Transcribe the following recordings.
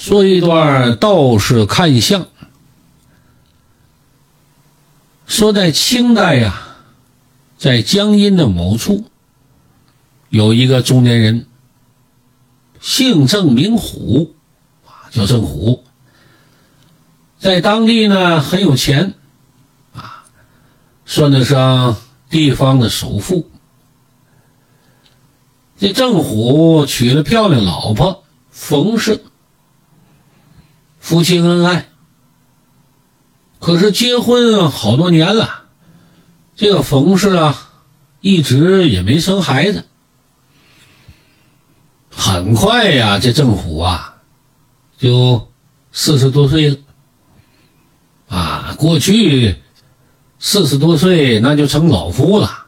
说一段道士看相。说在清代呀，在江阴的某处，有一个中年人，姓郑名虎，啊，叫郑虎，在当地呢很有钱，啊，算得上地方的首富。这郑虎娶了漂亮老婆冯氏，夫妻恩爱。可是结婚好多年了，这个冯氏啊，一直也没生孩子。很快呀，这郑虎啊，就四十多岁了。啊，过去四十多岁那就成老夫了。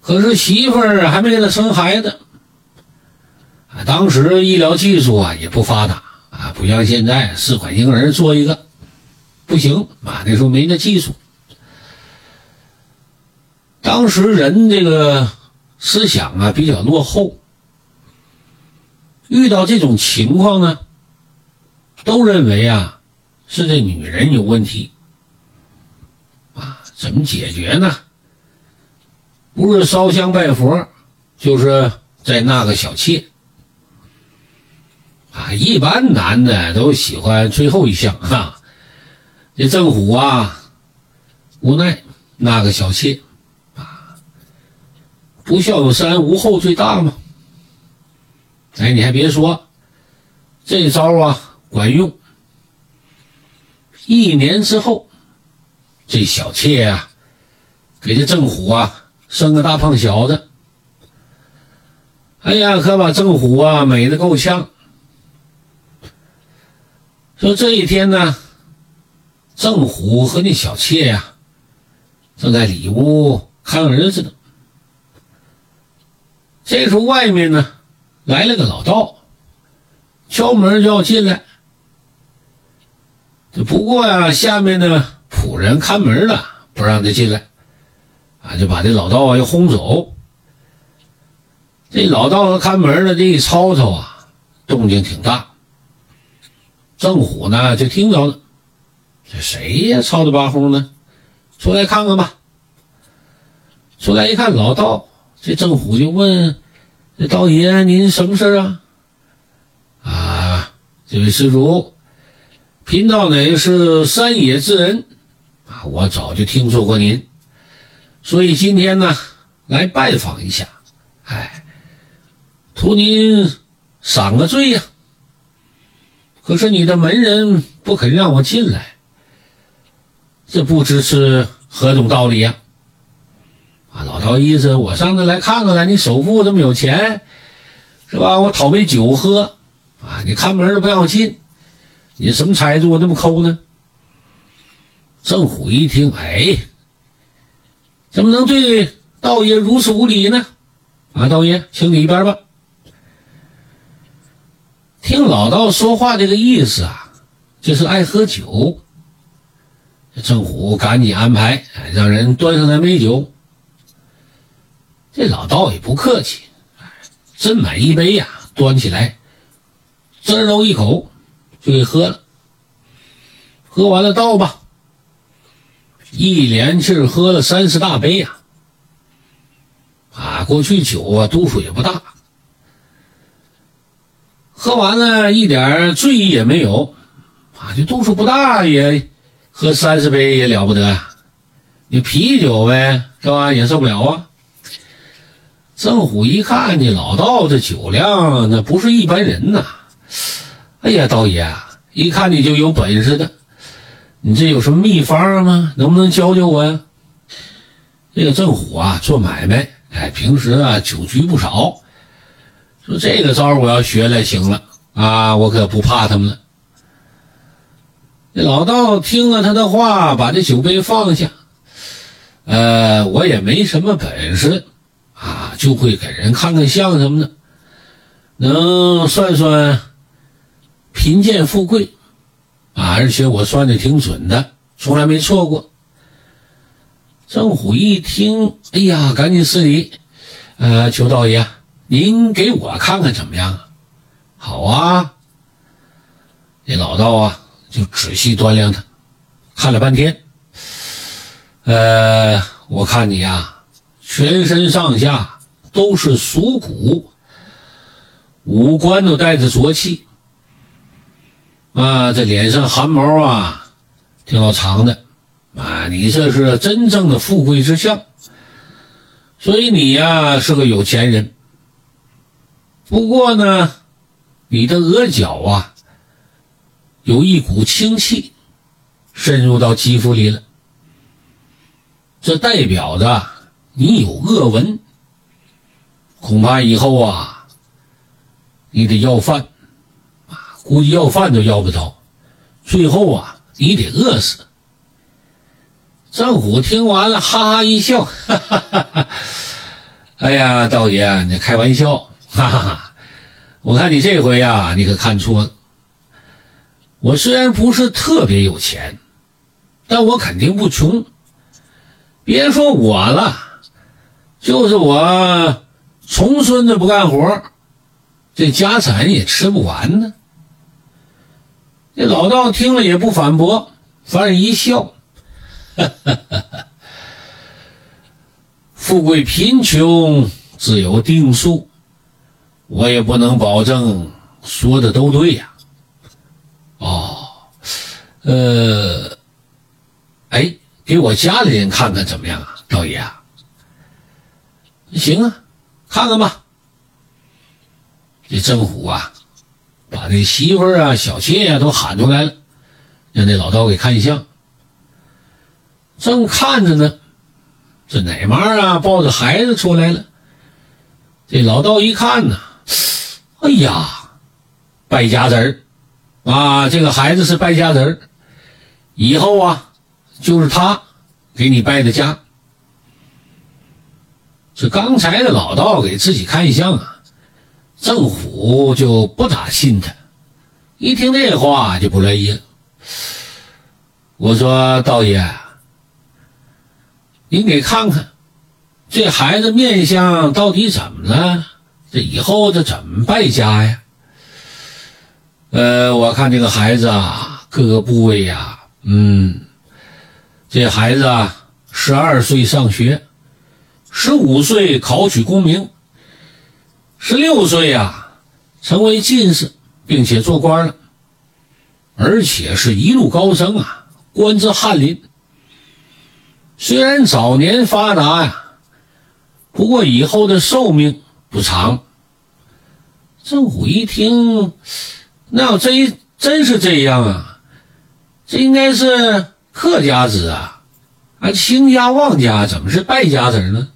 可是媳妇儿还没给他生孩子。当时医疗技术啊也不发达，不像现在试管婴儿做一个。不行啊！那时候没那技术。当时人这个思想啊比较落后，遇到这种情况呢，都认为啊是这女人有问题。啊，怎么解决呢？不是烧香拜佛，就是在纳个小妾。啊，一般男的都喜欢最后一项哈。这郑虎啊，无奈那个小妾啊，不孝有三，无后最大嘛。哎，你还别说，这招啊管用。一年之后，这小妾啊，给这郑虎啊生个大胖小子。哎呀，可把郑虎啊美的够呛。说这一天呢。郑虎和那小妾呀，正在里屋看儿子呢。这时候外面呢来了个老道，敲门就要进来。这不过呀，下面的仆人看门的不让他进来，啊，就把这老道啊又轰走。这老道和看门的这一吵吵啊，动静挺大。郑虎呢就听着了。这谁呀？吵的巴呼呢？出来看看吧。出来一看，老道。这郑虎就问：“这道爷，您什么事啊？”啊，这位施主，贫道乃是山野之人啊，我早就听说过您，所以今天呢来拜访一下。哎，图您赏个罪呀。可是你的门人不肯让我进来。这不知是何种道理呀？啊，老道意思，我上这来看看来，你首富这么有钱，是吧？我讨杯酒喝，啊，你看门都不让我进，你什么差事？我这么抠呢？郑虎一听，哎，怎么能对道爷如此无礼呢？啊，道爷，请你一边吧。听老道说话这个意思啊，就是爱喝酒。郑虎赶紧安排，让人端上来美酒。这老道也不客气，斟满一杯呀，端起来，滋溜一口就给喝了。喝完了倒吧，一连气喝了三十大杯呀！啊，过去酒啊度数也不大，喝完了一点醉意也没有，啊，这度数不大也。喝三十杯也了不得，你啤酒呗，是吧？也受不了啊。郑虎一看这老道这酒量，那不是一般人呐。哎呀，道爷，一看你就有本事的，你这有什么秘方吗？能不能教教我呀？这个郑虎啊，做买卖，哎，平时啊酒局不少，说这个招我要学来行了啊，我可不怕他们了。这老道听了他的话，把这酒杯放下。呃，我也没什么本事啊，就会给人看看相什么的，能算算贫贱富贵啊，而且我算的挺准的，从来没错过。郑虎一听，哎呀，赶紧施礼，呃，求道爷，您给我看看怎么样？好啊，那老道啊就仔细端量他，看了半天。呃，我看你呀，全身上下都是属骨，五官都带着浊气。啊，这脸上汗毛啊，挺老长的，啊，你这是真正的富贵之相，所以你呀是个有钱人。不过呢，你的额角啊，有一股清气渗入到肌肤里了，这代表着你有恶纹，恐怕以后啊，你得要饭。估计要饭都要不着，最后啊，你得饿死。郑虎听完了，哈哈一笑，哈哈哈哈哎呀，道爷，你开玩笑，哈哈哈！我看你这回呀，你可看错了。我虽然不是特别有钱，但我肯定不穷。别说我了，就是我重孙子不干活，这家产也吃不完呢。这老道听了也不反驳，反而一笑：“哈 哈富贵贫穷自有定数，我也不能保证说的都对呀。”哦，呃，哎，给我家里人看看怎么样啊，道爷？行啊，看看吧。这郑虎啊。把这媳妇儿啊、小妾呀都喊出来了，让那老道给看相。正看着呢，这奶妈啊抱着孩子出来了。这老道一看呢，哎呀，败家子儿啊！这个孩子是败家子儿，以后啊就是他给你败的家。这刚才的老道给自己看相啊。郑虎就不咋信他，一听这话就不乐意了。我说：“道爷，您给看看，这孩子面相到底怎么了？这以后这怎么败家呀？”呃，我看这个孩子啊，各个部位呀，嗯，这孩子啊，十二岁上学，十五岁考取功名。十六岁呀，成为进士，并且做官了，而且是一路高升啊，官至翰林。虽然早年发达呀，不过以后的寿命不长。郑虎一听，那要真真是这样啊，这应该是客家子啊，啊，卿家旺家怎么是败家子呢？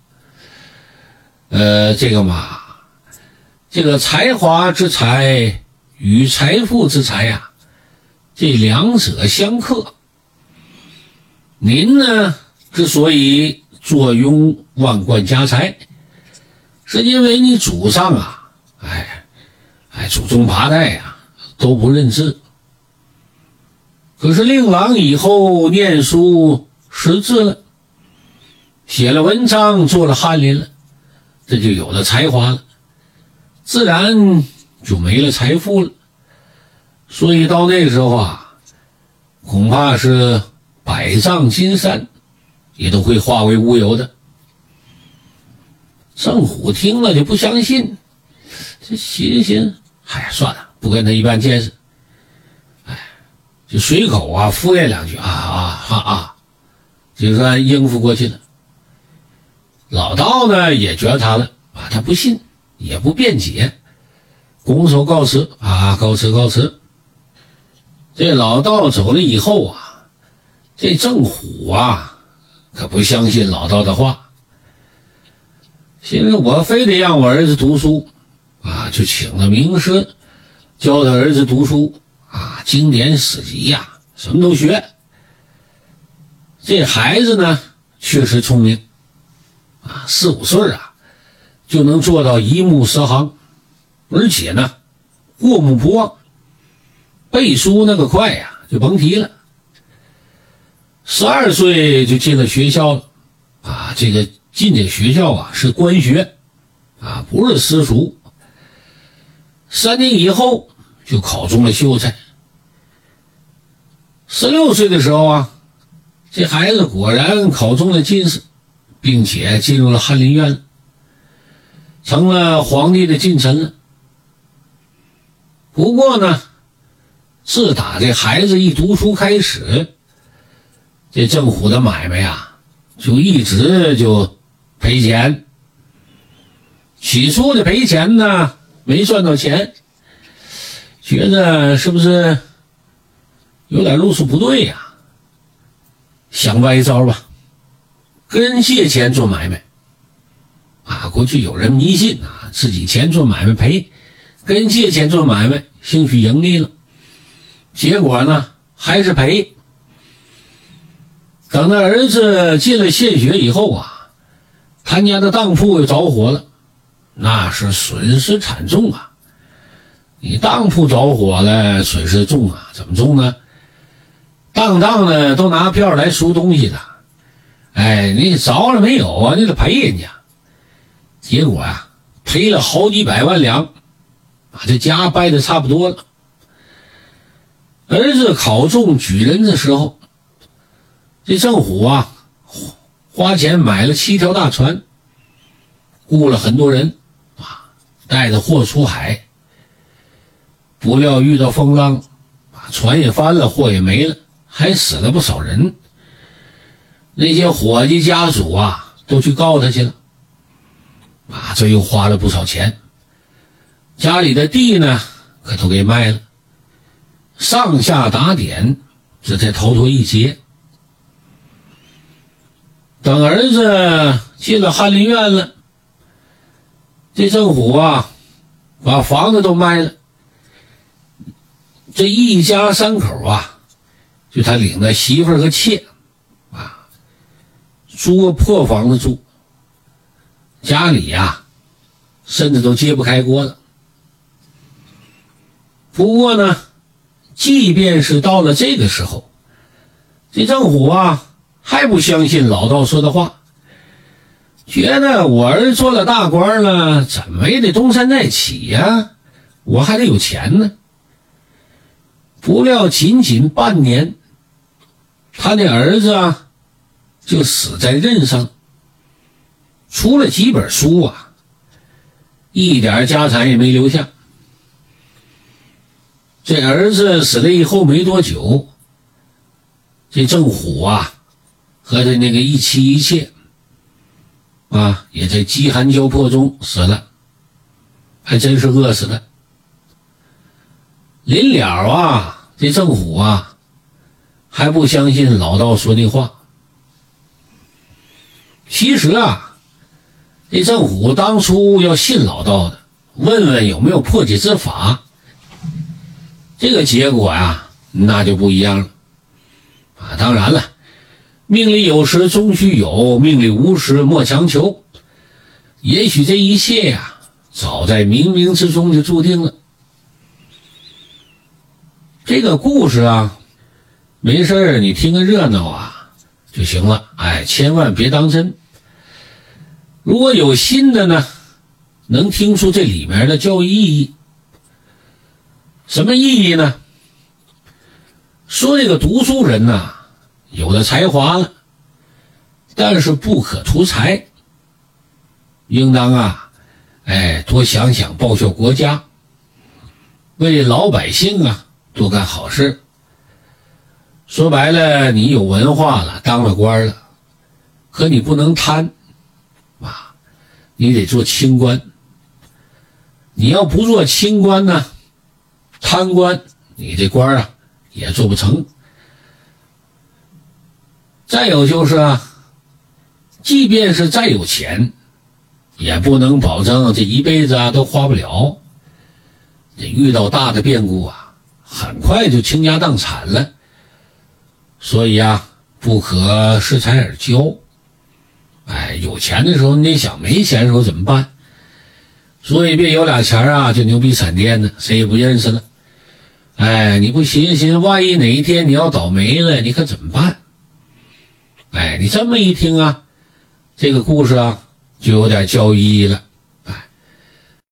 呃，这个嘛。这个才华之才与财富之财呀，这两者相克。您呢，之所以坐拥万贯家财，是因为你祖上啊，哎，哎，祖宗八代呀都不认字。可是令郎以后念书识字了，写了文章，做了翰林了，这就有了才华了。自然就没了财富了，所以到那时候啊，恐怕是百丈金山也都会化为乌有的。郑虎听了就不相信，这寻思，哎呀，算了，不跟他一般见识。哎，就随口啊敷衍两句啊啊啊啊，就算应付过去了。老道呢也觉察了啊，他不信。也不辩解，拱手告辞啊，告辞告辞。这老道走了以后啊，这郑虎啊，可不相信老道的话，现在我非得让我儿子读书啊，就请了名师教他儿子读书啊，经典史籍呀，什么都学。这孩子呢，确实聪明啊，四五岁啊。就能做到一目十行，而且呢，过目不忘，背书那个快呀，就甭提了。十二岁就进了学校了，啊，这个进这学校啊是官学，啊不是私塾。三年以后就考中了秀才，十六岁的时候啊，这孩子果然考中了进士，并且进入了翰林院，成了皇帝的近臣了。不过呢，自打这孩子一读书开始，这郑虎的买卖呀，就一直就赔钱。起初的赔钱呢，没赚到钱，觉得是不是有点路数不对呀？想歪招吧，跟人借钱做买卖。啊，过去有人迷信啊，自己钱做买卖赔，跟人借钱做买卖，兴许盈利了，结果呢还是赔。等他儿子进了县学以后啊，他家的当铺又着火了。那是损失惨重啊！你当铺着火了，损失重啊！怎么重呢？当当的都拿票来赎东西的，哎，你着了没有啊？你得赔人家。结果啊，赔了好几百万两，把这家败的差不多了。儿子考中举人的时候，这郑虎啊，花钱买了七条大船，雇了很多人。带着货出海，不料遇到风浪，船也翻了，货也没了，还死了不少人。那些伙计家属啊，都去告他去了。啊，这又花了不少钱。家里的地呢，可都给卖了。上下打点，这才逃脱一劫。等儿子进了翰林院了。这郑虎啊，把房子都卖了。这一家三口啊，就他领着媳妇儿和妾，啊，租个破房子住。家里呀，甚至都揭不开锅了。不过呢，即便是到了这个时候，这郑虎啊，还不相信老道说的话。觉得我儿做了大官了，怎么也得东山再起呀？我还得有钱呢。不料仅仅半年，他的儿子啊，就死在任上，出了几本书啊，一点家产也没留下。这儿子死了以后没多久，这郑虎啊，和他那个一妻一妾。啊，也在饥寒交迫中死了，还真是饿死的。临了啊，这郑虎啊，还不相信老道说的话。其实啊，这郑虎当初要信老道的，问问有没有破解之法，这个结果呀，那就不一样了。啊，当然了。命里有时终须有，命里无时莫强求。也许这一切呀，早在冥冥之中就注定了。这个故事啊，没事你听个热闹啊就行了，哎，千万别当真。如果有心的呢，能听出这里面的教育意义。什么意义呢？说这个读书人呐。有了才华了，但是不可图财，应当啊，哎，多想想报效国家，为老百姓啊多干好事。说白了，你有文化了，当了官了，可你不能贪，啊，你得做清官。你要不做清官呢，贪官，你这官啊也做不成。再有就是啊，即便是再有钱，也不能保证这一辈子啊都花不了。这遇到大的变故啊，很快就倾家荡产了。所以啊，不可恃才而骄。哎，有钱的时候你得想，没钱的时候怎么办？所以别有俩钱啊就牛逼闪电呢，谁也不认识了。哎，你不寻思寻思，万一哪一天你要倒霉了，你可怎么办？哎，你这么一听啊，这个故事啊，就有点教义了。